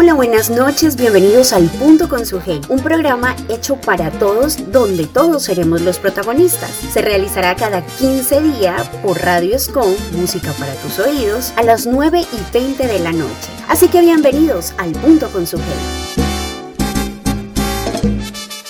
Hola, buenas noches, bienvenidos al Punto con su Hey, un programa hecho para todos donde todos seremos los protagonistas. Se realizará cada 15 días por Radio Scon, música para tus oídos, a las 9 y 20 de la noche. Así que bienvenidos al Punto con su Hey.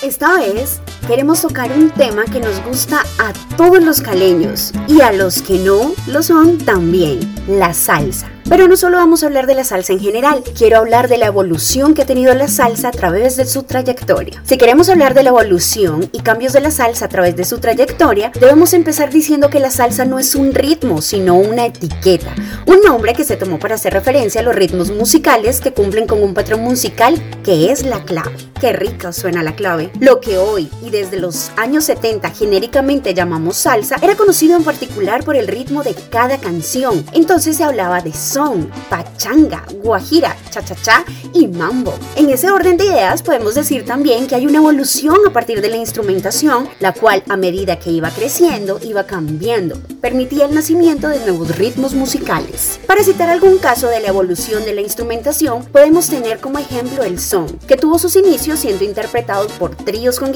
Esta vez queremos tocar un tema que nos gusta a todos los caleños y a los que no lo son también, la salsa. Pero no solo vamos a hablar de la salsa en general, quiero hablar de la evolución que ha tenido la salsa a través de su trayectoria. Si queremos hablar de la evolución y cambios de la salsa a través de su trayectoria, debemos empezar diciendo que la salsa no es un ritmo, sino una etiqueta, un nombre que se tomó para hacer referencia a los ritmos musicales que cumplen con un patrón musical que es la clave. Qué rica suena la clave. Lo que hoy y desde los años 70 genéricamente llamamos salsa era conocido en particular por el ritmo de cada canción. Entonces se hablaba de son, pachanga, guajira, cha-cha-cha y mambo. En ese orden de ideas podemos decir también que hay una evolución a partir de la instrumentación, la cual a medida que iba creciendo iba cambiando, permitía el nacimiento de nuevos ritmos musicales. Para citar algún caso de la evolución de la instrumentación, podemos tener como ejemplo el son, que tuvo sus inicios siendo interpretado por tríos con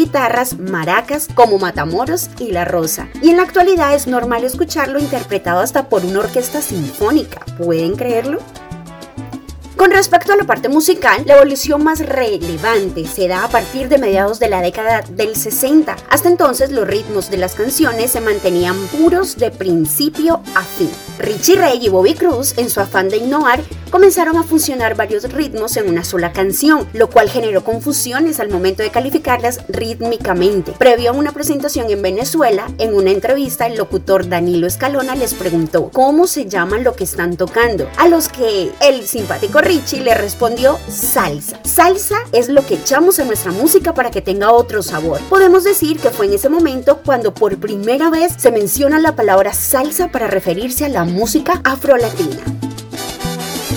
maracas como Matamoros y La Rosa. Y en la actualidad es normal escucharlo interpretado hasta por una orquesta sinfónica. ¿Pueden creerlo? Con respecto a la parte musical, la evolución más relevante se da a partir de mediados de la década del 60. Hasta entonces los ritmos de las canciones se mantenían puros de principio a fin. Richie Ray y Bobby Cruz, en su afán de innovar, comenzaron a funcionar varios ritmos en una sola canción, lo cual generó confusiones al momento de calificarlas rítmicamente. Previo a una presentación en Venezuela, en una entrevista, el locutor Danilo Escalona les preguntó cómo se llaman lo que están tocando, a los que el simpático Richie le respondió salsa. Salsa es lo que echamos en nuestra música para que tenga otro sabor. Podemos decir que fue en ese momento cuando por primera vez se menciona la palabra salsa para referirse a la música afrolatina.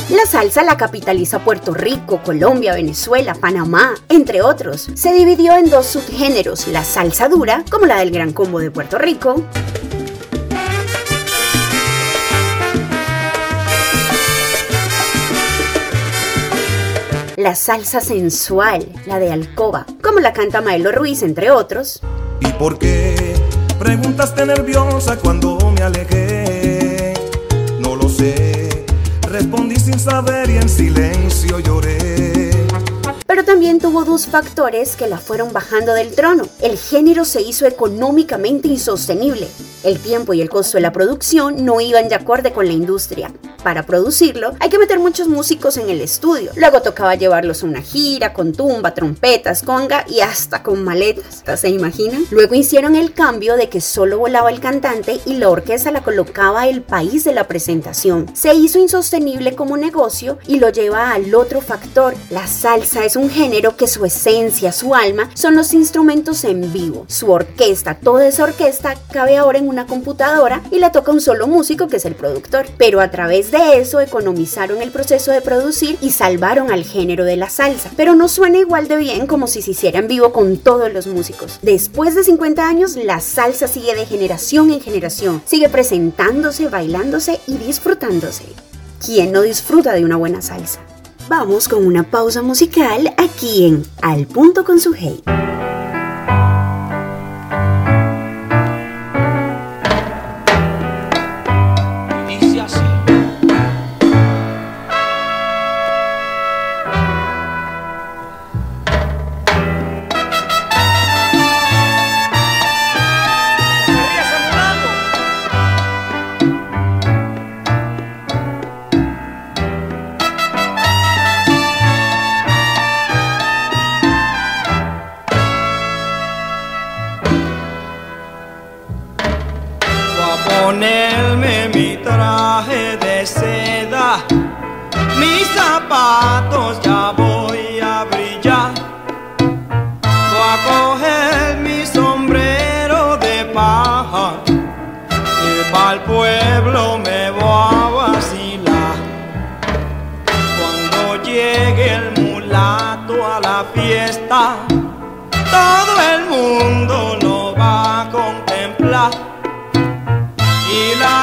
La salsa la capitaliza Puerto Rico, Colombia, Venezuela, Panamá, entre otros. Se dividió en dos subgéneros, la salsa dura, como la del Gran Combo de Puerto Rico, la salsa sensual, la de alcoba, como la canta Maelo Ruiz, entre otros. ¿Y por qué preguntaste nerviosa cuando me alejé? No lo sé, respondí sin saber y en silencio lloré. Pero también tuvo dos factores que la fueron bajando del trono. El género se hizo económicamente insostenible. El tiempo y el costo de la producción no iban de acorde con la industria para producirlo, hay que meter muchos músicos en el estudio. Luego tocaba llevarlos a una gira con tumba, trompetas, conga y hasta con maletas. ¿Se imaginan? Luego hicieron el cambio de que solo volaba el cantante y la orquesta la colocaba el país de la presentación. Se hizo insostenible como negocio y lo lleva al otro factor. La salsa es un género que su esencia, su alma, son los instrumentos en vivo. Su orquesta, toda esa orquesta cabe ahora en una computadora y la toca un solo músico que es el productor. Pero a través de de eso economizaron el proceso de producir y salvaron al género de la salsa. Pero no suena igual de bien como si se hiciera en vivo con todos los músicos. Después de 50 años, la salsa sigue de generación en generación, sigue presentándose, bailándose y disfrutándose. ¿Quién no disfruta de una buena salsa? Vamos con una pausa musical aquí en Al Punto con su Hey.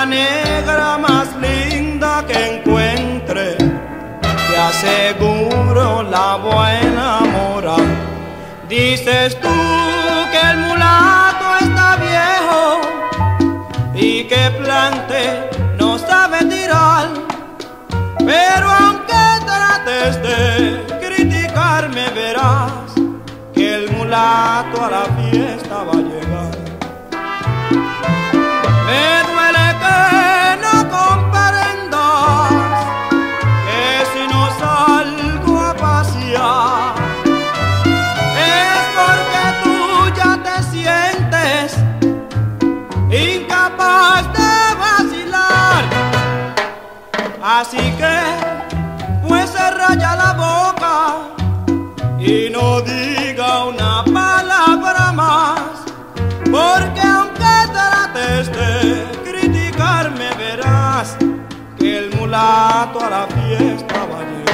Negra más linda que encuentre, te aseguro vuelvo a enamorar. Dices tú que el mulato está viejo y que plante no sabe tirar, pero aunque trates de criticarme verás que el mulato a la fiesta va a llegar. Me duele que no comprendas que si no salgo a pasear es porque tú ya te sientes incapaz de vacilar. Así que la boca y no diga una palabra más, porque aunque trates de criticarme verás que el mulato a la fiesta va a llegar.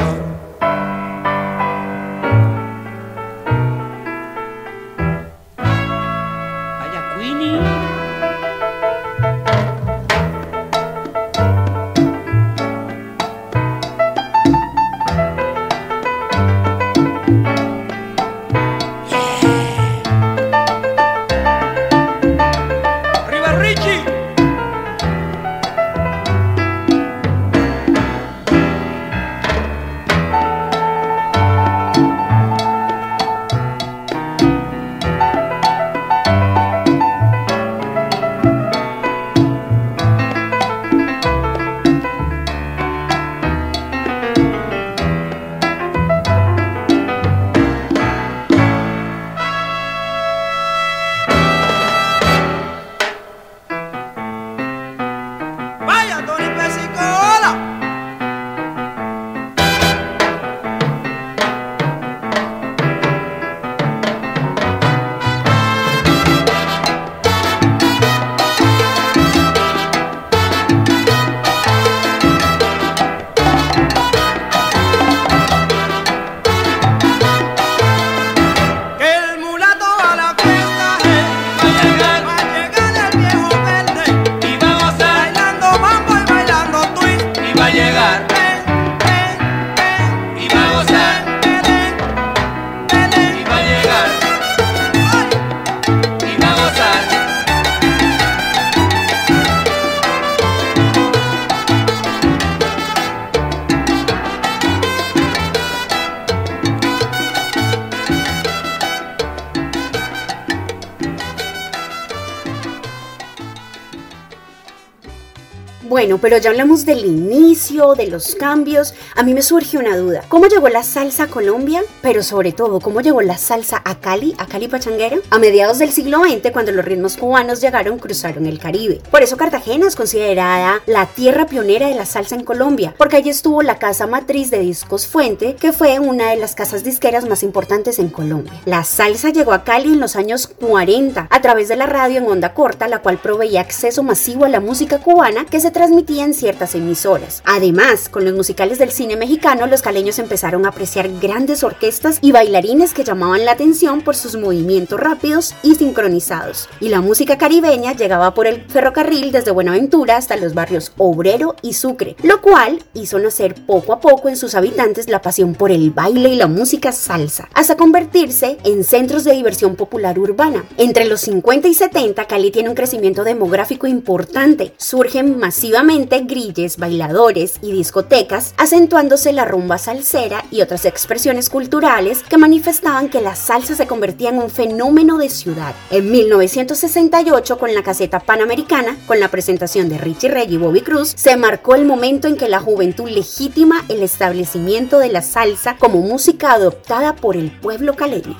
Pero ya hablamos del inicio, de los cambios. A mí me surge una duda. ¿Cómo llegó la salsa a Colombia? Pero sobre todo, ¿cómo llegó la salsa a Cali, a Cali Pachanguera? A mediados del siglo XX, cuando los ritmos cubanos llegaron, cruzaron el Caribe. Por eso Cartagena es considerada la tierra pionera de la salsa en Colombia, porque allí estuvo la casa matriz de Discos Fuente, que fue una de las casas disqueras más importantes en Colombia. La salsa llegó a Cali en los años 40 a través de la radio en onda corta, la cual proveía acceso masivo a la música cubana que se transmitía en ciertas emisoras. Además, con los musicales del cine mexicano, los caleños empezaron a apreciar grandes orquestas y bailarines que llamaban la atención por sus movimientos rápidos y sincronizados. Y la música caribeña llegaba por el ferrocarril desde Buenaventura hasta los barrios Obrero y Sucre, lo cual hizo nacer poco a poco en sus habitantes la pasión por el baile y la música salsa, hasta convertirse en centros de diversión popular urbana. Entre los 50 y 70, Cali tiene un crecimiento demográfico importante. Surgen masivamente grilles, bailadores y discotecas, acentuándose la rumba salsera y otras expresiones culturales que manifestaban que la salsa se convertía en un fenómeno de ciudad. En 1968, con la caseta panamericana, con la presentación de Richie Ray y Bobby Cruz, se marcó el momento en que la juventud legitima el establecimiento de la salsa como música adoptada por el pueblo caleño.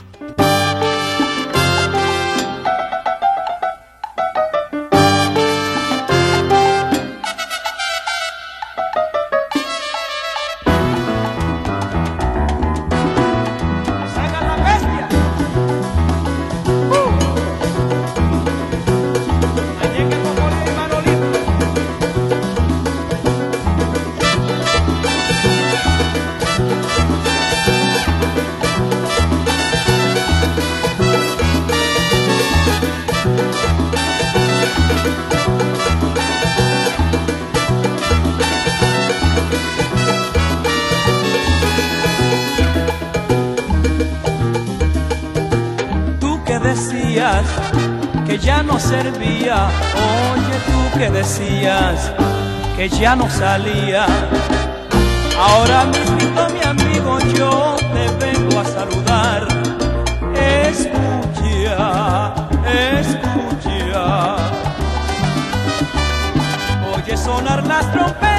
Oye tú que decías que ya no salía. Ahora mismo mi amigo yo te vengo a saludar. Escucha, escucha. Oye sonar las trompetas,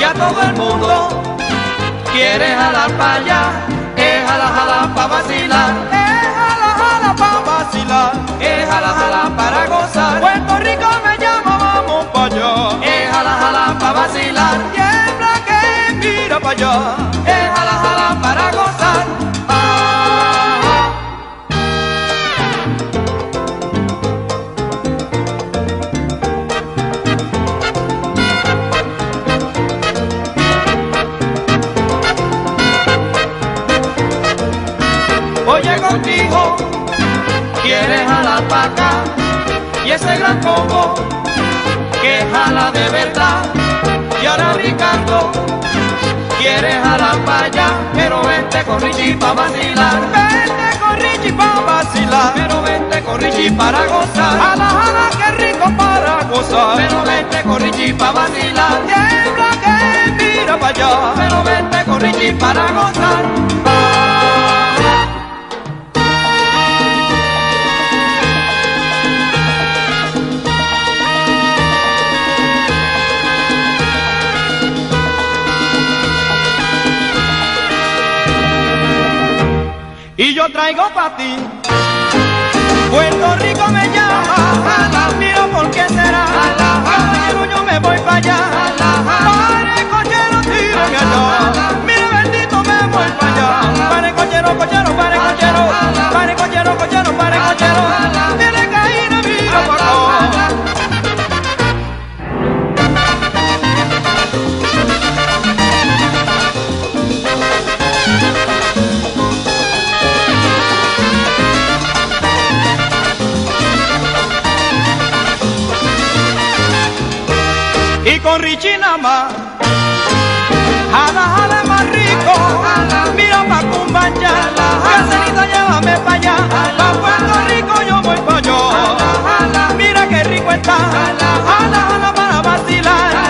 ya todo el mundo quiere jalar para allá, es jala jala para vacilar, es jala jala para vacilar, es jala jala para gozar, Puerto Rico me llama, vamos para allá, es jala jala para vacilar, tiembla que mira para allá, quieres jalar pa' acá y ese gran combo que jala de verdad. Y ahora Ricardo quiere jalar pa' allá, pero vente con Richie pa' vacilar. Vente con Richie pa' vacilar, pero vente con Richie para gozar. Jala, jala, qué rico para gozar, pero vente con Richie pa' vacilar. Tiembla que mira pa' allá, pero vente con Richie para gozar. Traigo para ti. Puerto Rico me llama, mira por qué será. Caballero, yo me voy para allá. Pare, cochero, tírame allá. Mira, bendito, me voy para allá. Pare, cochero, cochero, pare, cochero. Pare, cochero, cochero, pare, cochero. Más. Jala, jala más rico, mira pa' Cumbaya, Caserito llévame pa' allá, pa' Puerto Rico yo voy pa' yo. Mira qué rico está, jala, jala para vacilar,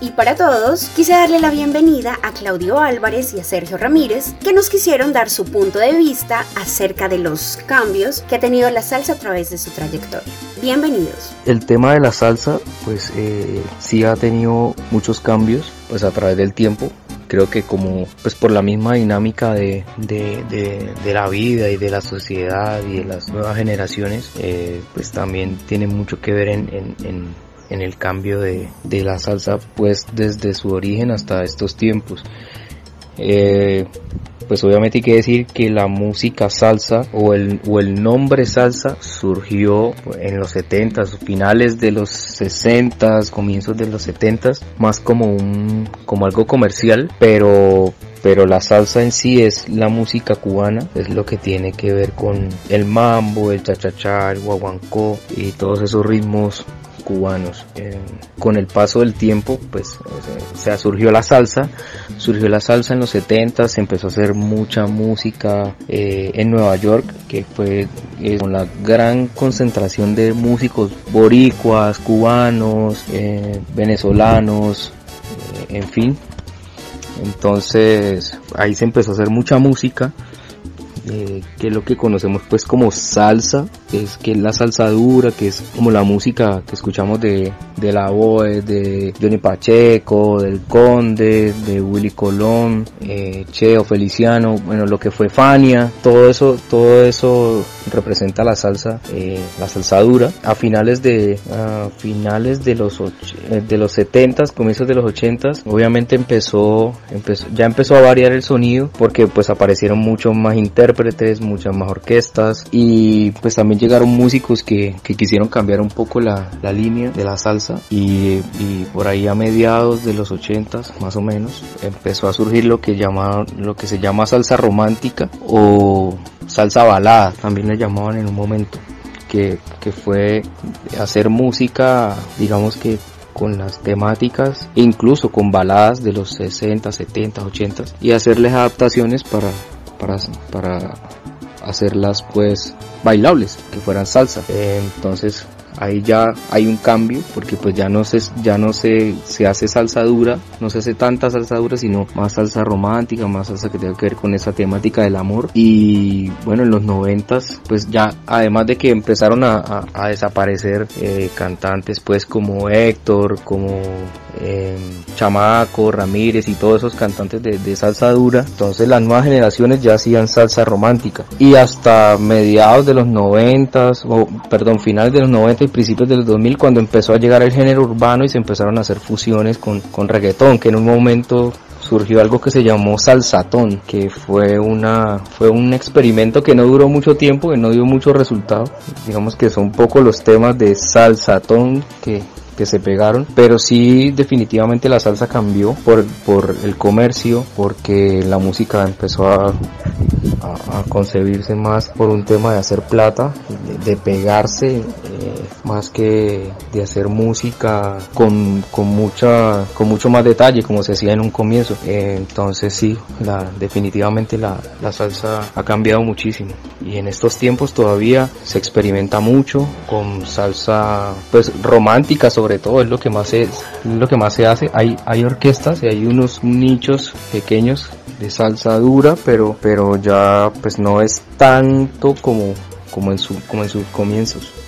y para todos, quise darle la bienvenida a Claudio Álvarez y a Sergio Ramírez, que nos quisieron dar su punto de vista acerca de los cambios que ha tenido la salsa a través de su trayectoria. Bienvenidos. El tema de la salsa, pues eh, sí ha tenido muchos cambios, pues a través del tiempo. Creo que como, pues por la misma dinámica de, de, de- de la vida y de la sociedad y de las nuevas generaciones, eh, pues también tiene mucho que ver en, en- en el cambio de, de la salsa, pues desde su origen hasta estos tiempos. Eh, pues obviamente hay que decir que la música salsa o el, o el nombre salsa surgió en los 70 finales de los 60 comienzos de los 70 más como un como algo comercial pero pero la salsa en sí es la música cubana, es lo que tiene que ver con el mambo, el cha-cha-cha, el guaguancó y todos esos ritmos cubanos. Eh, con el paso del tiempo, pues, o sea, surgió la salsa, surgió la salsa en los 70, se empezó a hacer mucha música eh, en Nueva York, que fue eh, con la gran concentración de músicos boricuas, cubanos, venezolanos, en fin, entonces ahí se empezó a hacer mucha música, eh, que es lo que conocemos pues como salsa, que es, que es la salsa dura, que es como la música que escuchamos de, de la voz de Johnny Pacheco, del Conde, de Willy Colón, eh, Cheo Feliciano, bueno lo que fue Fania, todo eso, todo eso representa la salsa, eh, la salsa dura. A finales de, finales de los eh, de los 70s, comienzos de los 80s, obviamente empezó, empezó, ya empezó a variar el sonido porque pues aparecieron muchos más intérpretes, muchas más orquestas y pues también llegaron músicos que, que quisieron cambiar un poco la, la línea de la salsa y, y, por ahí a mediados de los 80s más o menos empezó a surgir lo que llama, lo que se llama salsa romántica o salsa balada, también le llamaban en un momento, que, que fue hacer música, digamos que con las temáticas, incluso con baladas de los 60, 70, 80 y hacerles adaptaciones para, para, hacerlas pues bailables, que fueran salsa. Entonces ahí ya hay un cambio porque pues ya no se ya no se, se hace salsa dura no se hace tanta salsa dura sino más salsa romántica más salsa que tenga que ver con esa temática del amor y bueno en los noventas pues ya además de que empezaron a, a, a desaparecer eh, cantantes pues como Héctor como eh, Chamaco, Ramírez y todos esos cantantes de, de, salsa dura. Entonces las nuevas generaciones ya hacían salsa romántica. Y hasta mediados de los 90, o perdón, finales de los 90 y principios de los 2000, cuando empezó a llegar el género urbano y se empezaron a hacer fusiones con, con reggaetón, que en un momento surgió algo que se llamó salsatón, que fue una fue un experimento que no duró mucho tiempo, que no dio mucho resultado. Digamos que son poco los temas de salsatón que que se pegaron, pero sí definitivamente la salsa cambió por, por el comercio, porque la música empezó a, a, a concebirse más por un tema de hacer plata, de, de pegarse, eh, más que de hacer música con, con, mucha, con mucho más detalle, como se hacía en un comienzo. Eh, entonces sí, la, definitivamente la, la salsa ha cambiado muchísimo. Y en estos tiempos todavía se experimenta mucho con salsa pues romántica sobre todo, es lo que más se, lo que más se hace. Hay, hay orquestas y hay unos nichos pequeños de salsa dura, pero, pero ya pues no es tanto como, como en su, como en sus comienzos.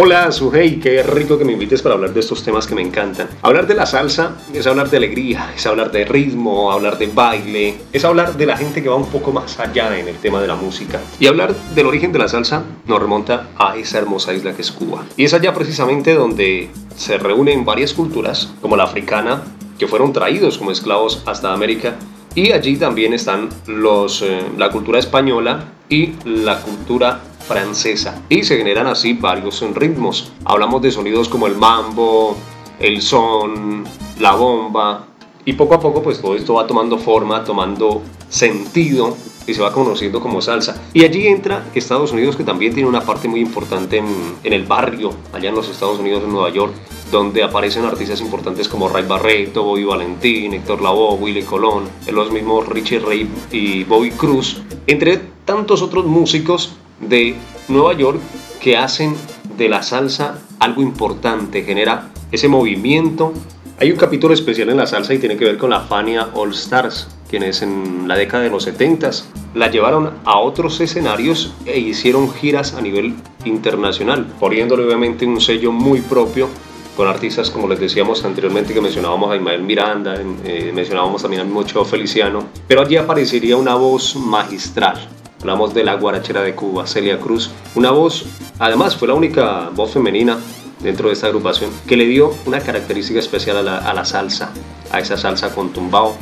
Hola, Sujei, qué rico que me invites para hablar de estos temas que me encantan. Hablar de la salsa es hablar de alegría, es hablar de ritmo, hablar de baile, es hablar de la gente que va un poco más allá en el tema de la música. Y hablar del origen de la salsa nos remonta a esa hermosa isla que es Cuba. Y es allá precisamente donde se reúnen varias culturas, como la africana, que fueron traídos como esclavos hasta América. Y allí también están los, eh, la cultura española y la cultura francesa y se generan así varios ritmos. Hablamos de sonidos como el mambo, el son, la bomba y poco a poco pues todo esto va tomando forma, tomando sentido y se va conociendo como salsa. Y allí entra Estados Unidos que también tiene una parte muy importante en, el barrio, allá en los Estados Unidos, en Nueva York, donde aparecen artistas importantes como Ray Barreto, Bobby Valentín, Héctor Lavoe, Willy Colón, los mismos Richie Ray y Bobby Cruz, entre tantos otros músicos de Nueva York que hacen de la salsa algo importante, genera ese movimiento. Hay un capítulo especial en la salsa y tiene que ver con la Fania All Stars, quienes en la década de los 70 la llevaron a otros escenarios e hicieron giras a nivel internacional, poniéndole obviamente un sello muy propio con artistas como les decíamos anteriormente que mencionábamos a Ismael Miranda, eh, mencionábamos también al mismo Cheo Feliciano, pero allí aparecería una voz magistral, Hablamos de la guarachera de Cuba, Celia Cruz. Una voz, además fue la única voz femenina dentro de esta agrupación que le dio una característica especial a la, a la salsa, a esa salsa con tumbao,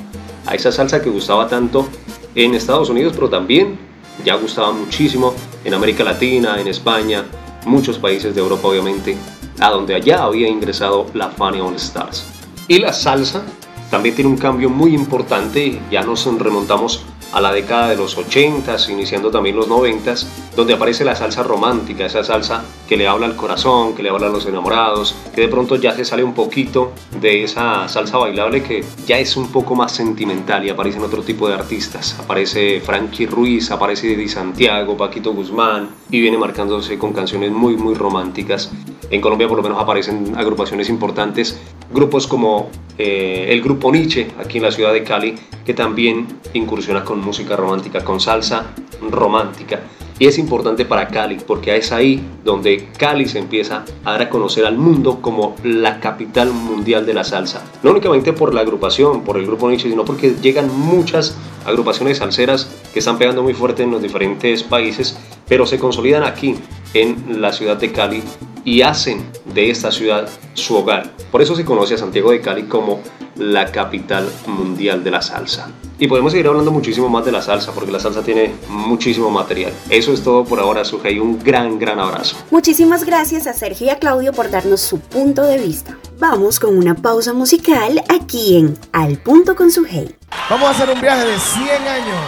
a esa salsa que gustaba tanto en Estados Unidos, pero también ya gustaba muchísimo en América Latina, en España, muchos países de Europa obviamente, a donde allá había ingresado la Funny All Stars. Y la salsa también tiene un cambio muy importante, ya nos remontamos a la década de los 80s, iniciando también los 90s, donde aparece la salsa romántica, esa salsa que le habla al corazón, que le habla a los enamorados, que de pronto ya se sale un poquito de esa salsa bailable que ya es un poco más sentimental y aparecen otro tipo de artistas. Aparece Frankie Ruiz, aparece Di Santiago, Paquito Guzmán y viene marcándose con canciones muy muy románticas. En Colombia por lo menos aparecen agrupaciones importantes, grupos como eh, el grupo Nietzsche aquí en la ciudad de Cali, que también incursiona con música romántica, con salsa romántica. Y es importante para Cali porque es ahí donde Cali se empieza a dar a conocer al mundo como la capital mundial de la salsa. No únicamente por la agrupación, por el grupo Nietzsche, sino porque llegan muchas agrupaciones salseras que están pegando muy fuerte en los diferentes países, pero se consolidan aquí en la ciudad de Cali y hacen de esta ciudad su hogar. Por eso se conoce a Santiago de Cali como la capital mundial de la salsa. Y podemos seguir hablando muchísimo más de la salsa, porque la salsa tiene muchísimo material. Eso es todo por ahora, y Un gran, gran abrazo. Muchísimas gracias a Sergio y a Claudio por darnos su punto de vista. Vamos con una pausa musical aquí en Al Punto con Sujei. Vamos a hacer un viaje de 100 años,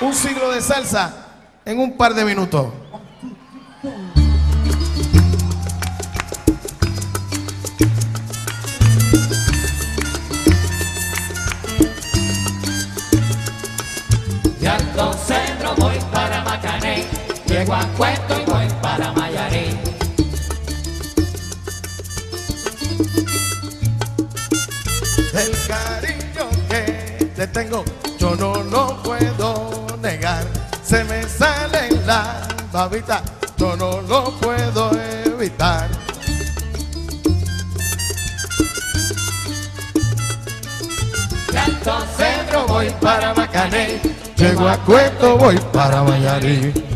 un siglo de salsa, en un par de minutos. Llego a Cueto y voy para Mayarí. El cariño que te tengo yo no lo puedo negar. Se me sale la babita, yo no lo puedo evitar. Centro voy para Macané Llego a Cueto, voy para Mayarí.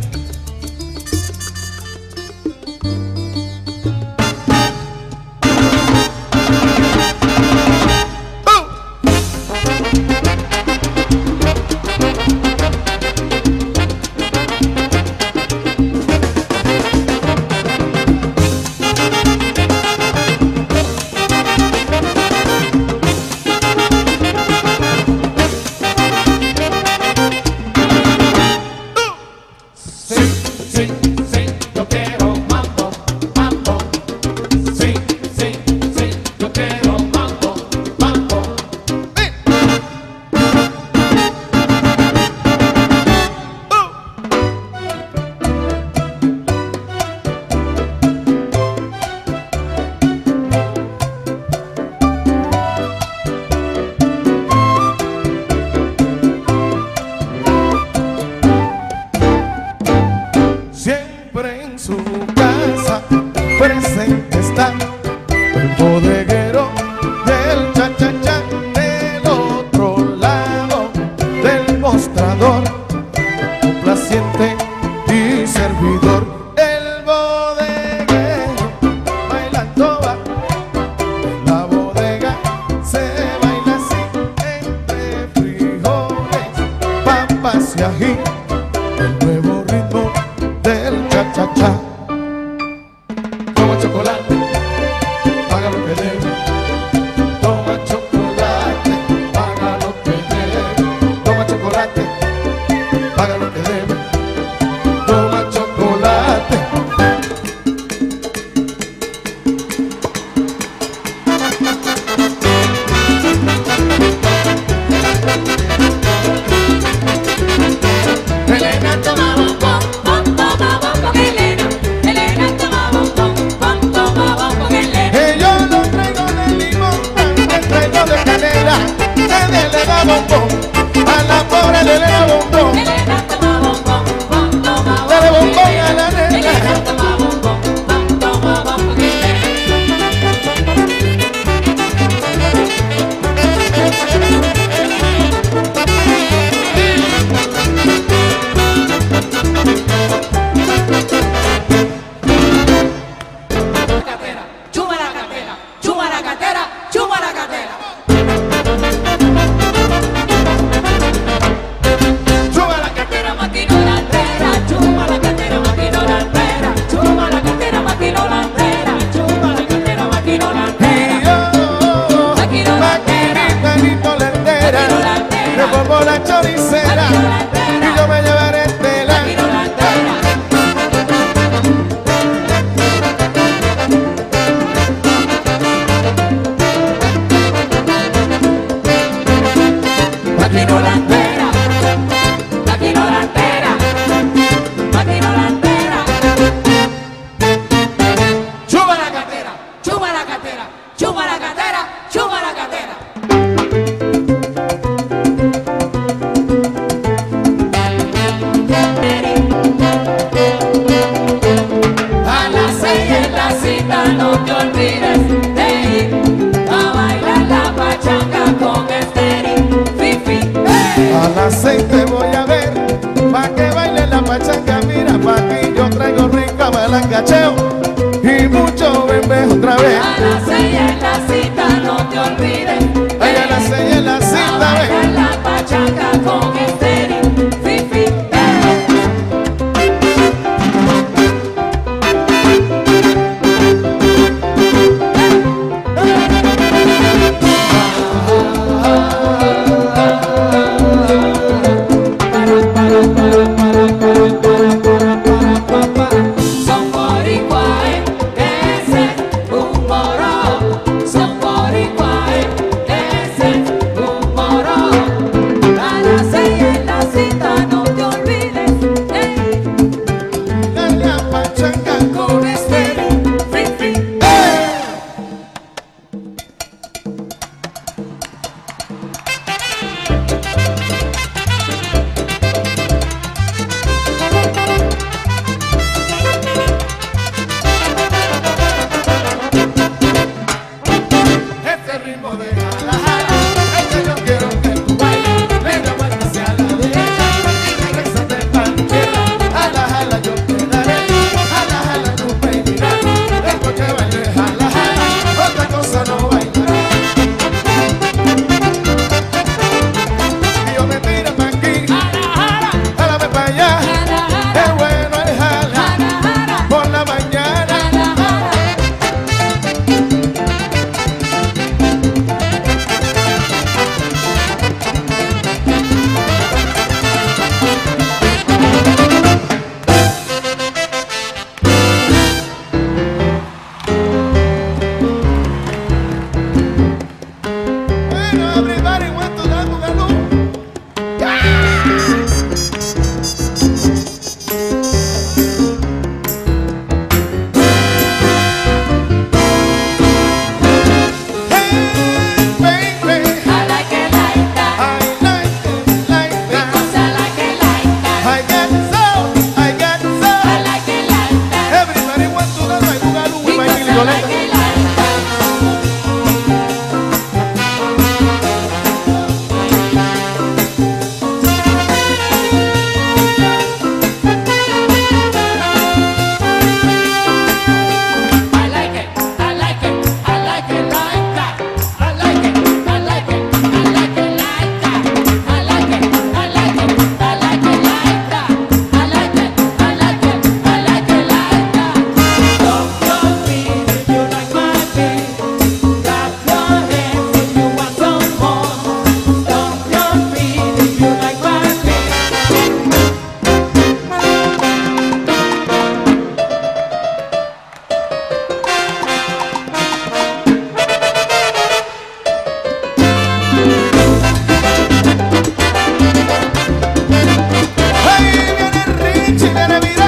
Viene Richie,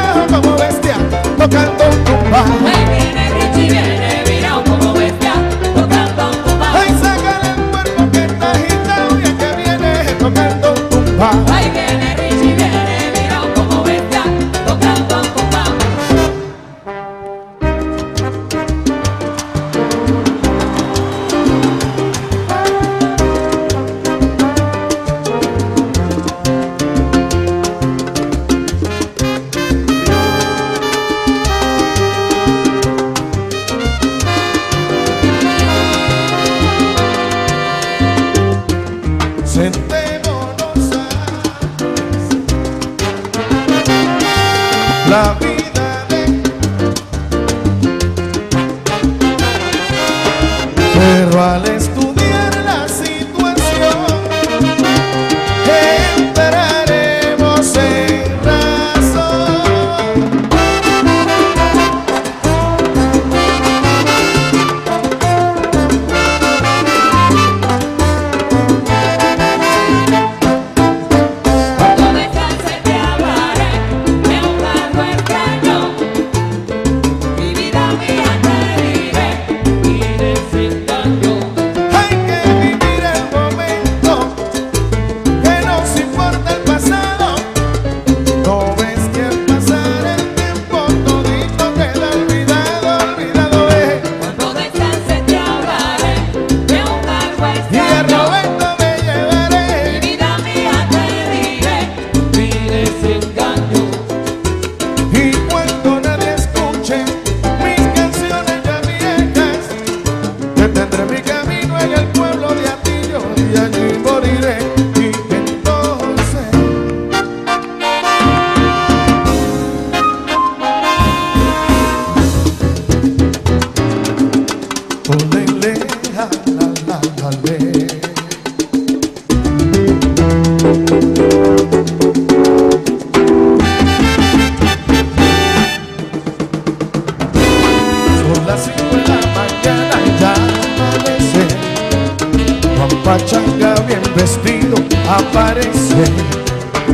bien vestido, aparece.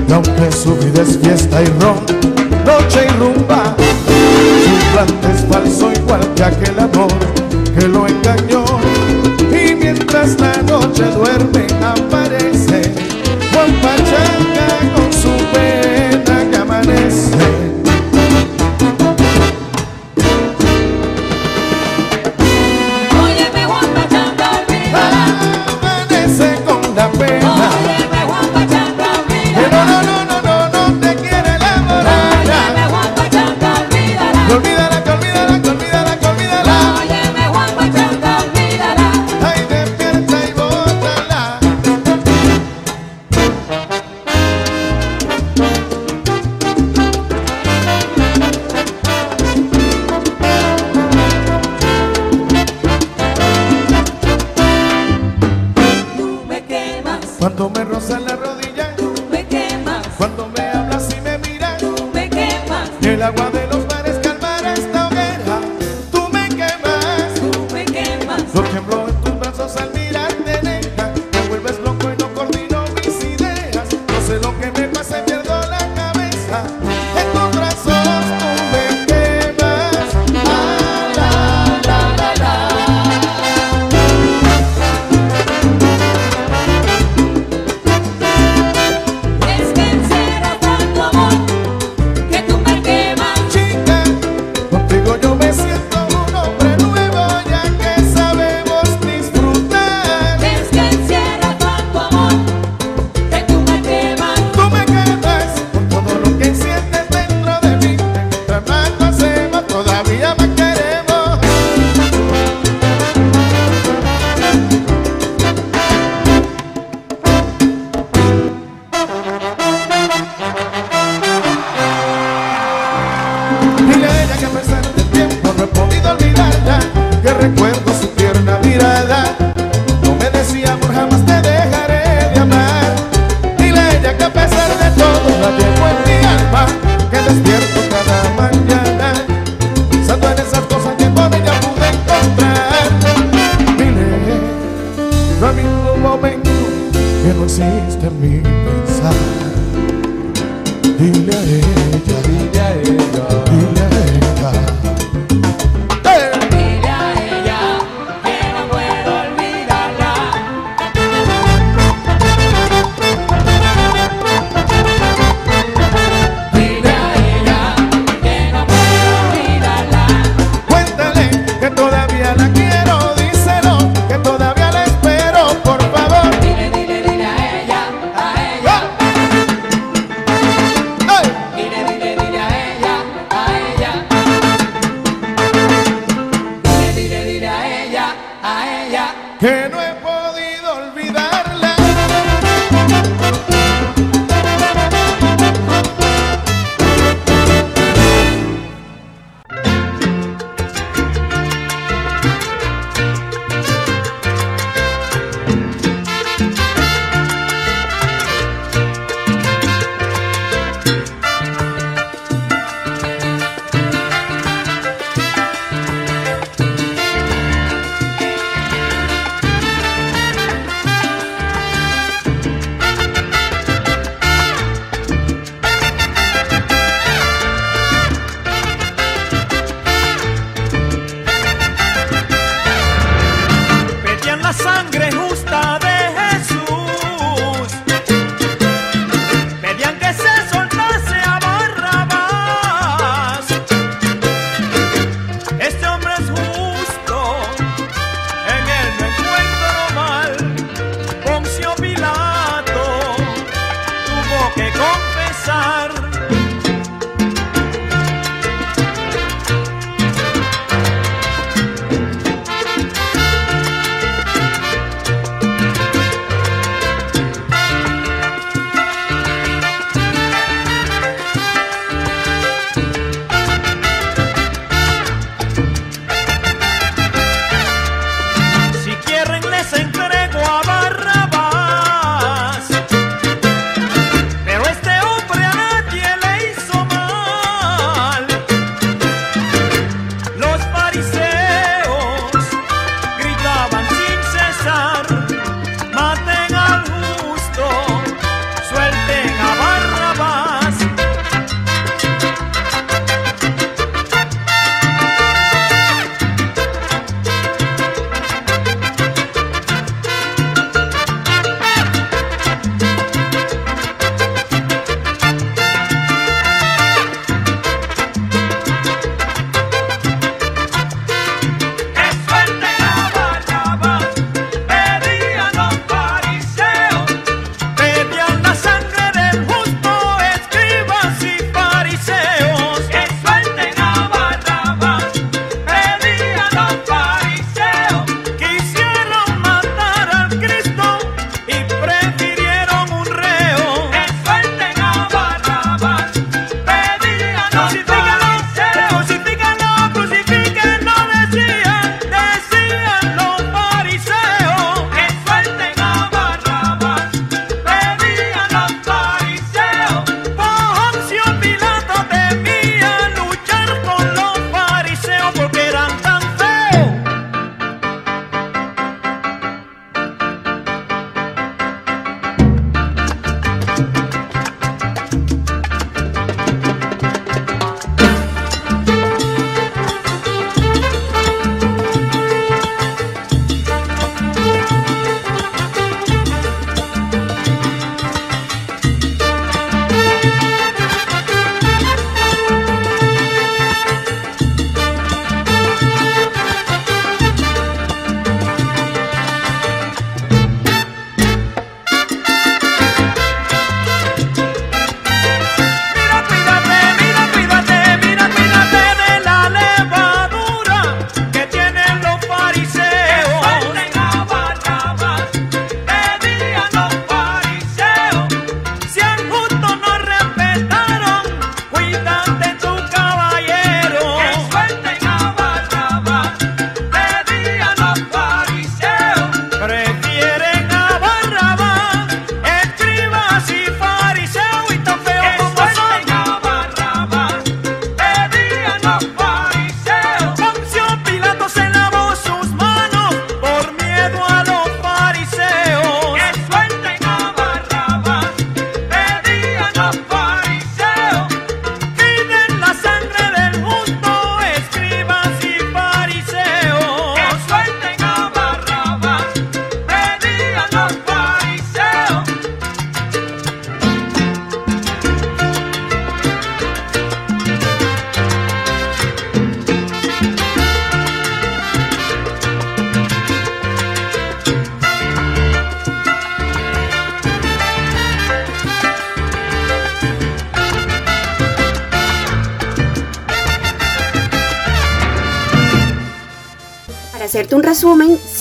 Y aunque su vida es fiesta y ron, noche y rumba, su planta es falso igual que aquel amor que lo engañó. Y mientras la noche duerme,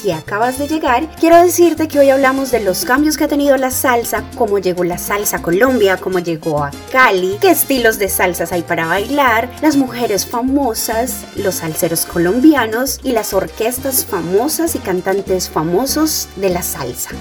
si acabas de llegar, quiero decirte que hoy hablamos de los cambios que ha tenido la salsa, cómo llegó la salsa a Colombia, cómo llegó a Cali, qué estilos de salsas hay para bailar, las mujeres famosas, los salseros colombianos y las orquestas famosas y cantantes famosos de la salsa.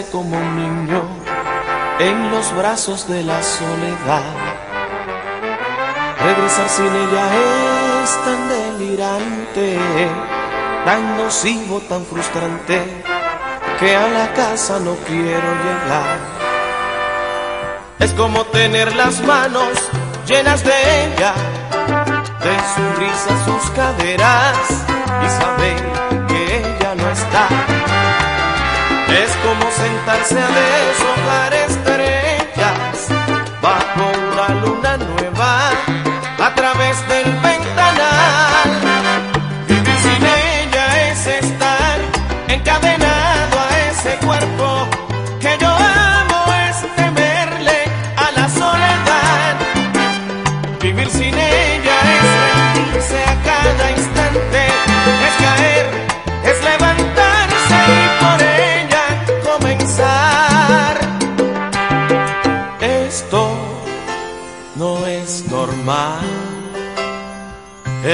como un niño en los brazos de la soledad. Regresar sin ella es tan delirante, tan nocivo, tan frustrante, que a la casa no quiero llegar. Es como tener las manos llenas de ella, de su risa, sus caderas, y saber que ella no está. Es como sentarse a deshojar estrellas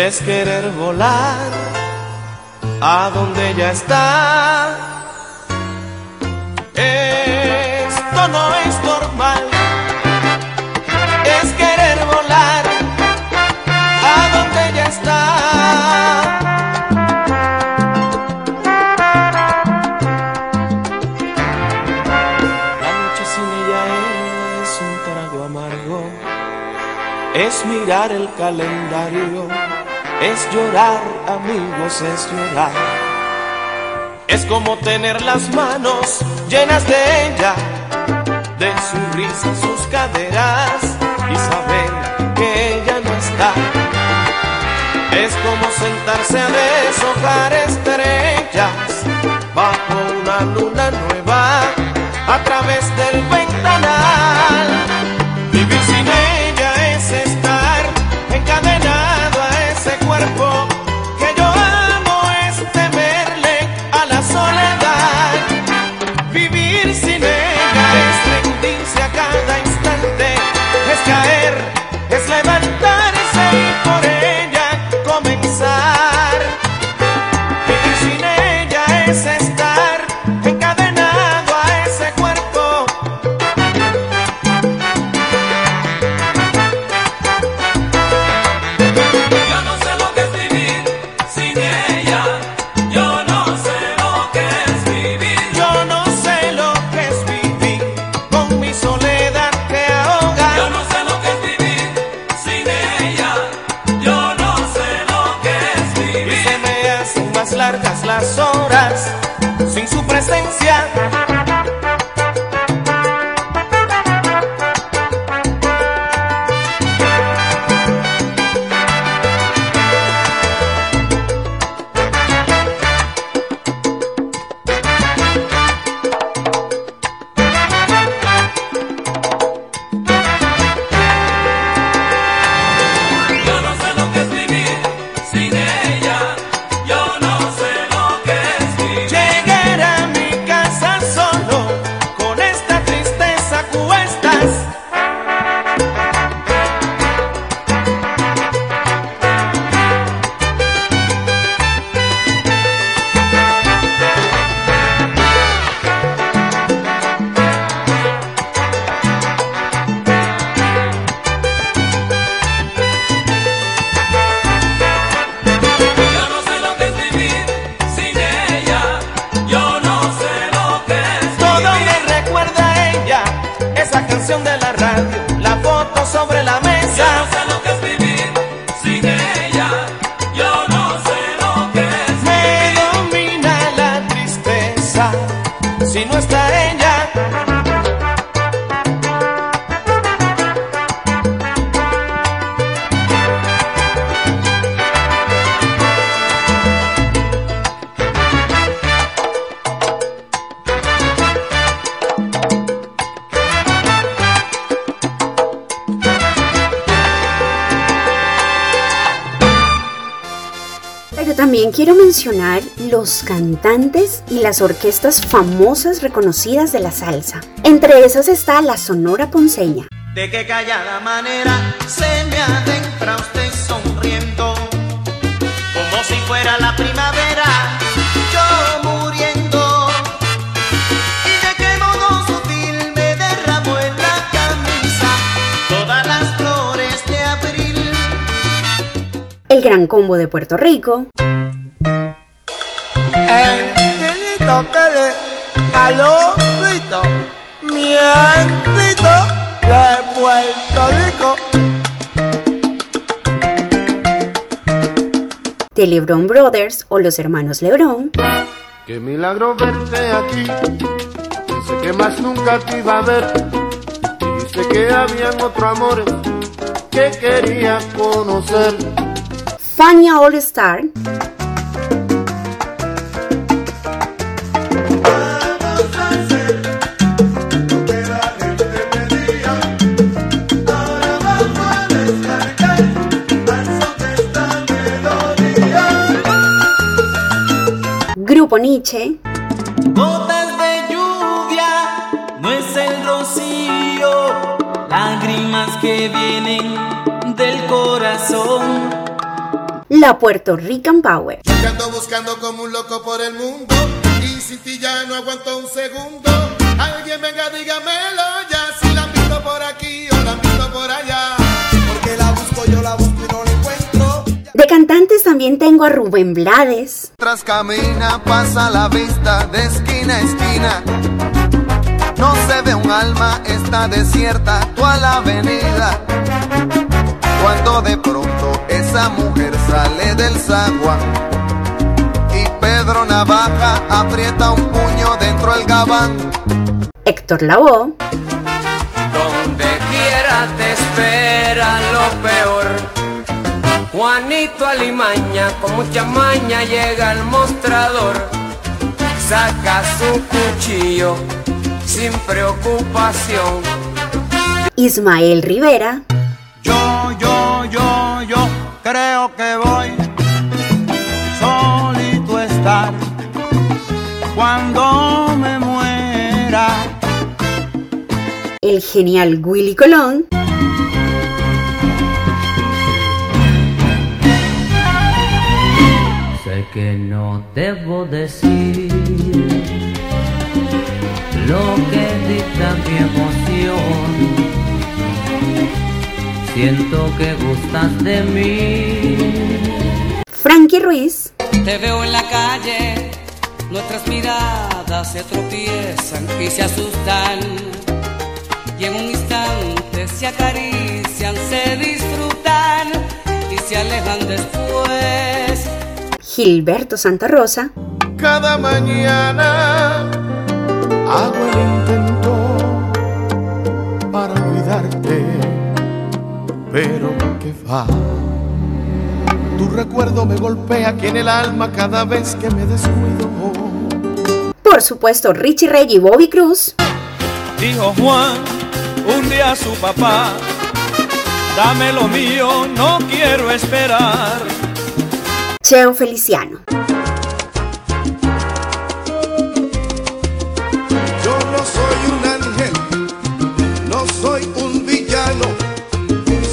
es querer volar a donde ella está. Esto no es normal, es querer volar a donde ella está. La noche sin ella es un trago amargo, es mirar el calendario, es llorar, amigos, es llorar. Es como tener las manos llenas de ella, de su risa, sus caderas y saber que ella no está. Es como sentarse a deshojar estrellas bajo una luna nueva a través del 20. Mencionar los cantantes y las orquestas famosas reconocidas de la salsa. Entre esas está la Sonora Ponceña. De qué callada manera se me adentra usted sonriendo, como si fuera la primavera, yo muriendo. Y de qué modo sutil me derramó en la camisa todas las flores de abril. Gran Combo de Puerto Rico, El grito que le caló grito, mi grito de Puerto Rico. The LeBron Brothers o los hermanos LeBron, Qué milagro verte aquí. Pensé que más nunca te iba a ver. Dijiste que habían otro amor que quería conocer. Fania All Star, Nietzsche, Gotas de lluvia, no es el rocío, lágrimas que vienen del corazón. La Puerto Rican Power, Que ando buscando como un loco por el mundo. Y sin ti ya no aguanto un segundo. Alguien venga, dígamelo cantantes también tengo a Rubén Blades, Tras camina, pasa la vista de esquina a esquina. No se ve un alma, está desierta toda la avenida. Cuando de pronto esa mujer sale del zaguán y Pedro Navaja aprieta un puño dentro del gabán. Héctor Lavoe, Donde quiera te espera lo peor. Juanito Alimaña con mucha maña llega al mostrador. Saca su cuchillo sin preocupación. Ismael Rivera, Yo, yo, yo, yo creo que voy solito a estar cuando me muera. el genial Willy Colón, que no debo decir lo que dicta mi emoción. Siento que gustas de mí. Frankie Ruiz, Te veo en la calle, nuestras miradas se tropiezan y se asustan. Y en un instante se acarician, se disfrutan y se alejan después. Gilberto Santa Rosa, Cada mañana hago el intento para olvidarte, pero ¿qué va? Tu recuerdo me golpea aquí en el alma cada vez que me descuido. por supuesto Richie Ray y Bobby Cruz, Dijo Juan un día a su papá, dame lo mío, no quiero esperar. Cheo Feliciano, Yo no soy un ángel, no soy un villano,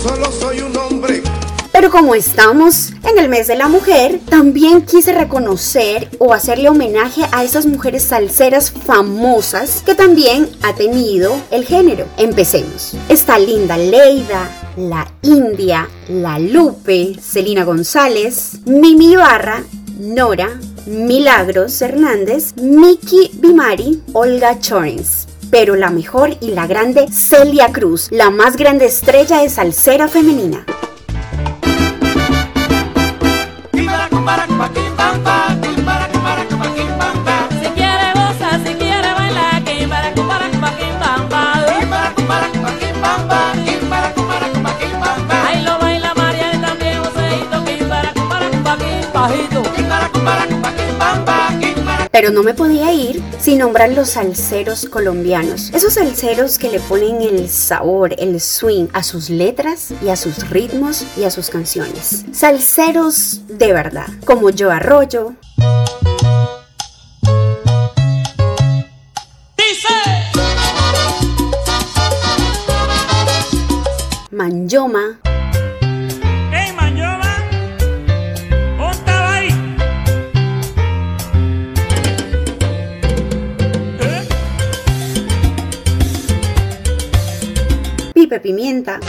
solo soy un hombre. Pero como estamos en el mes de la mujer, también quise reconocer o hacerle homenaje a esas mujeres salseras famosas que también ha tenido el género. Empecemos. Está Linda Leida, La India, La Lupe, Celina González, Mimi Ibarra, Nora, Milagros Hernández, Miki Bimari, Olga Chorens. Pero la mejor y la grande Celia Cruz, la más grande estrella de salsera femenina. Pero no me podía ir sin nombrar los salseros colombianos. Esos salseros que le ponen el sabor, el swing a sus letras y a sus ritmos y a sus canciones. Salseros de verdad, como Yo Arroyo, Manyoma, Pipe Pimienta,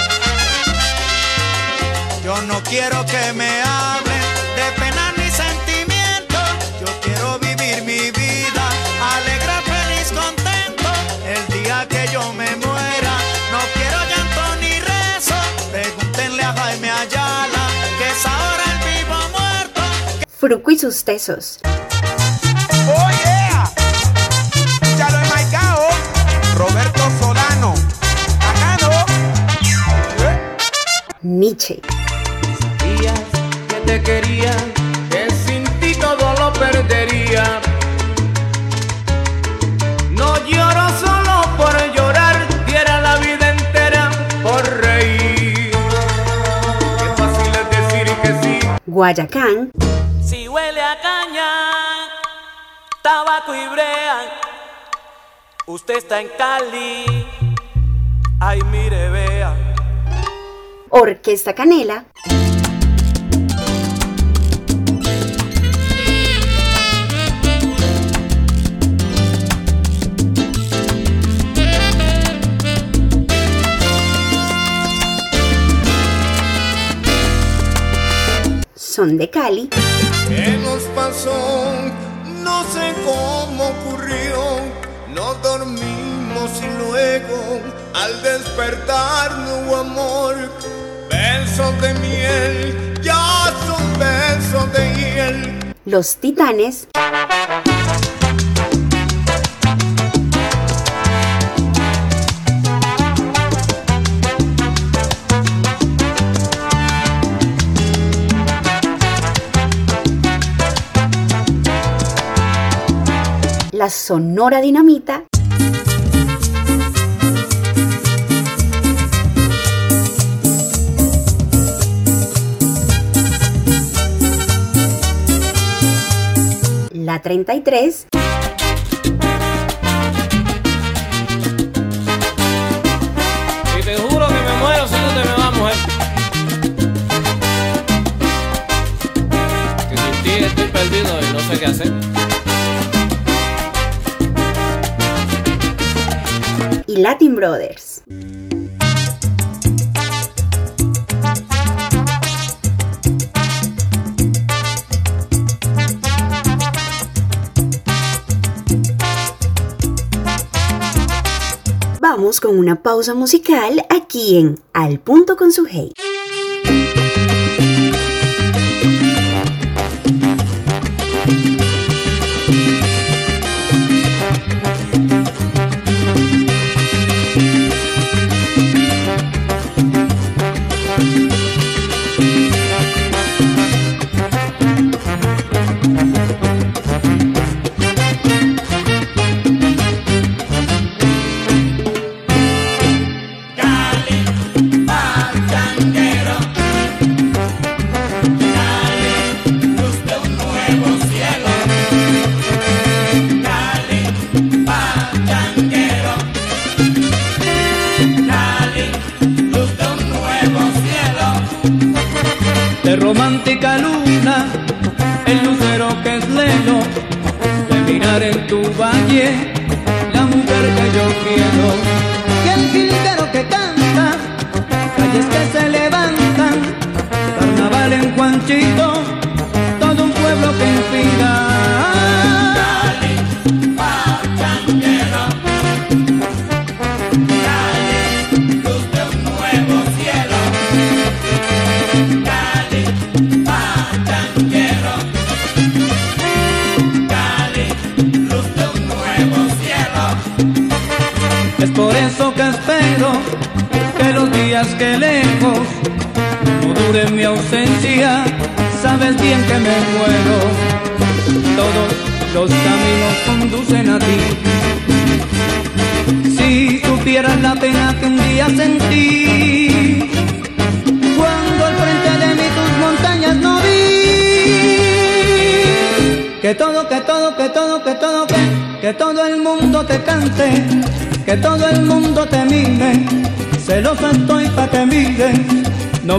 Yo no quiero que me hablen de pena ni sentimiento. Yo quiero vivir mi vida alegre, feliz, contento. El día que yo me muera, no quiero llanto ni rezo. Pregúntenle a Jaime Ayala, que es ahora el vivo muerto. Fruco y sus tesos. Nietzsche. Sabías que te quería, que sin ti todo lo perdería. No lloro solo por llorar, diera la vida entera por reír. Qué fácil es decir que sí. Guayacán. Si huele a caña, tabaco y brea, usted está en Cali. Ay, mire, vea. Orquesta Canela. Son de Cali. ¿Qué nos pasó? No sé cómo ocurrió. Nos dormimos y luego al despertar no. Besos de miel, ya son besos de hiel. Los Titanes. La Sonora Dinamita. 33. Y te juro que me muero si no te me vas, mujer. Que sin ti estoy perdido y no sé qué hacer. y Latin Brothers. Con una pausa musical aquí en Al Punto con su Hey.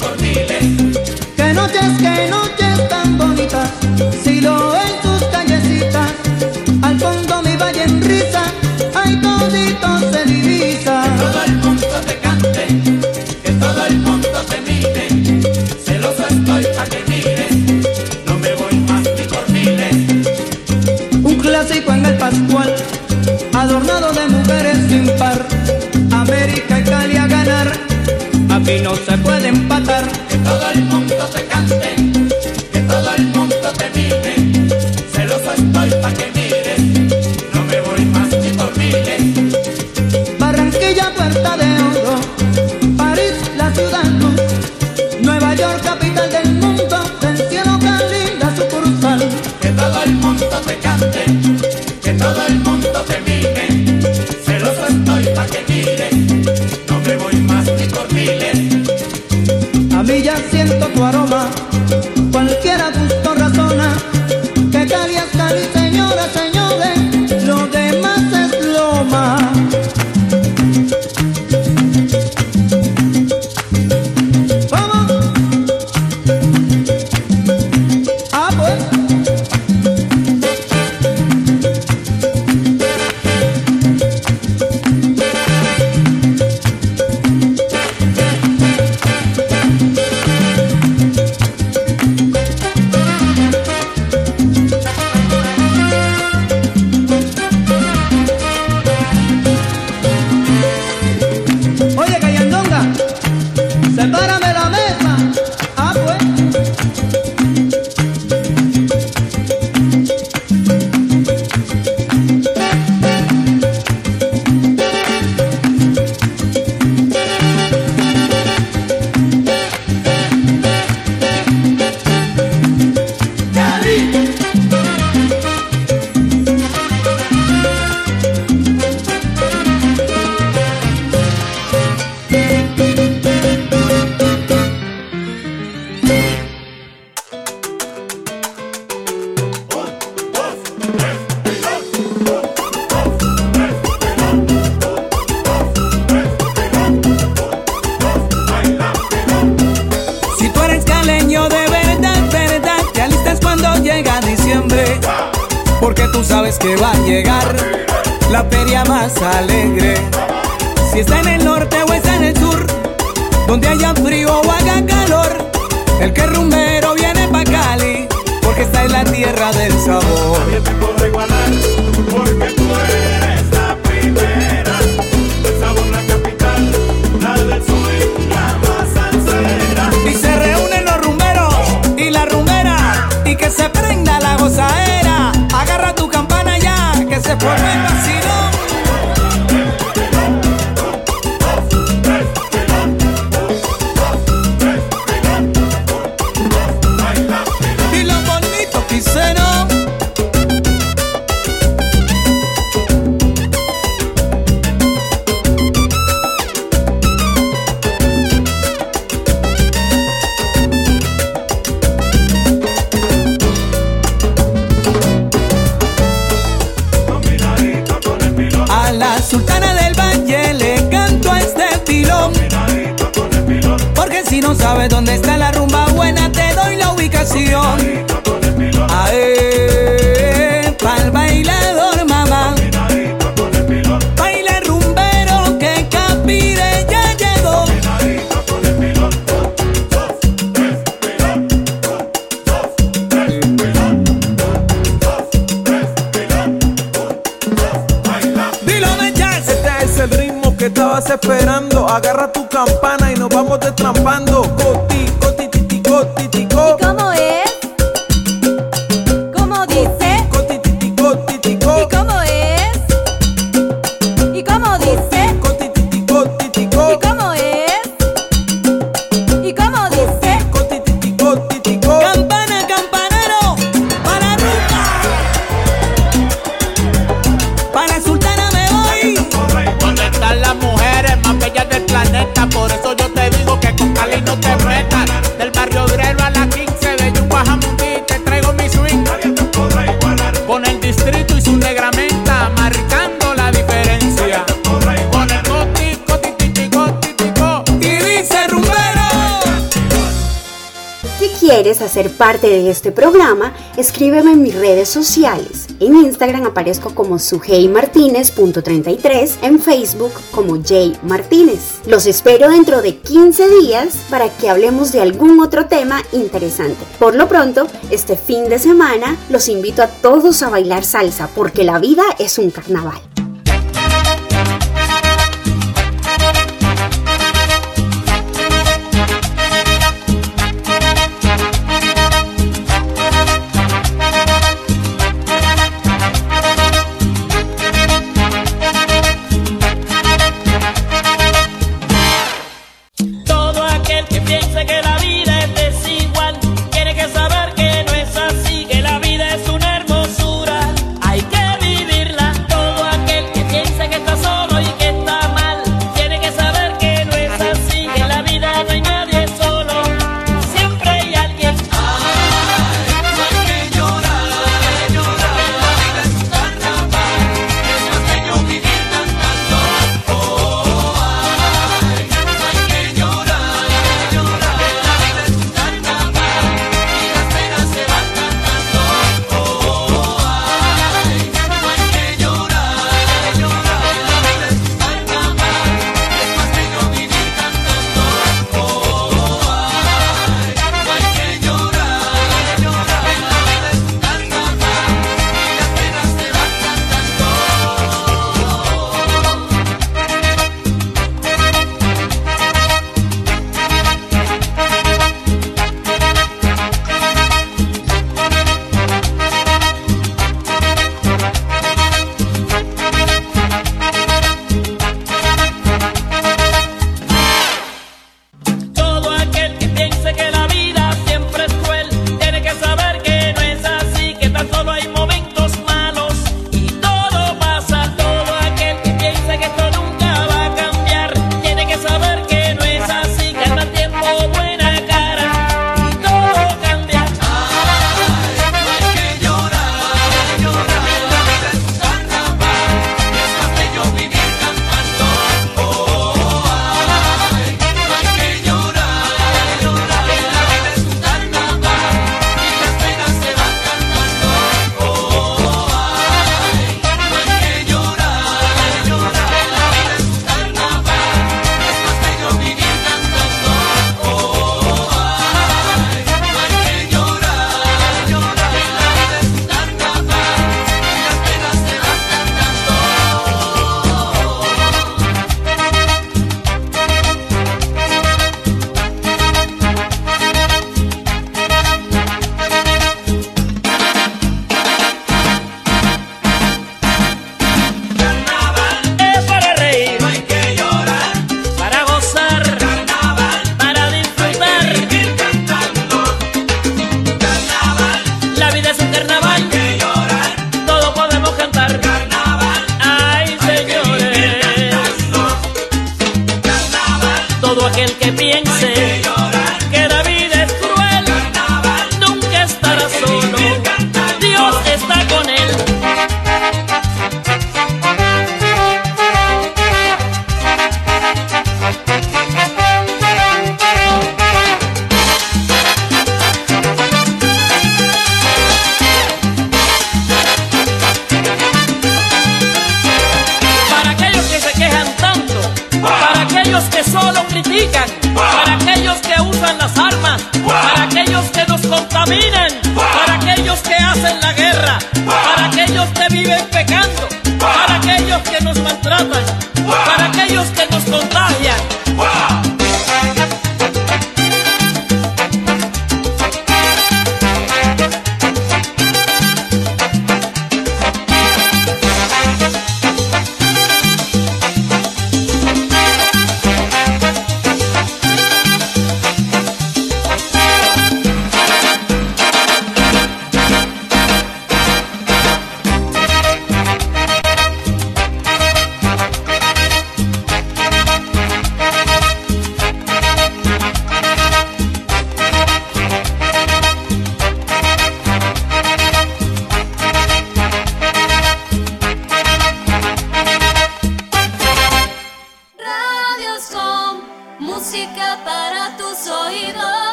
Que noches, que noches tan bonitas, si lo en sus callecitas, al fondo mi valle en risa, hay todito se divisa. Que todo el mundo te cante, que todo el mundo te mire, celoso estoy pa' que no me voy más ni por miles. Un clásico en el Pascual, adornado de mujeres sin par. y no se puede empatar. Que todo el mundo tierra del sabor. Porque tú eres la primera. Y se reúnen los rumberos y la rumbera, y que se prenda la gozaera. Agarra tu campana ya, que se forme el vacío. ser parte de este programa, escríbeme en mis redes sociales. En Instagram aparezco como sujeimartinez.33, en Facebook como J Martínez. Los espero dentro de 15 días para que hablemos de algún otro tema interesante. Por lo pronto, este fin de semana los invito a todos a bailar salsa porque la vida es un carnaval.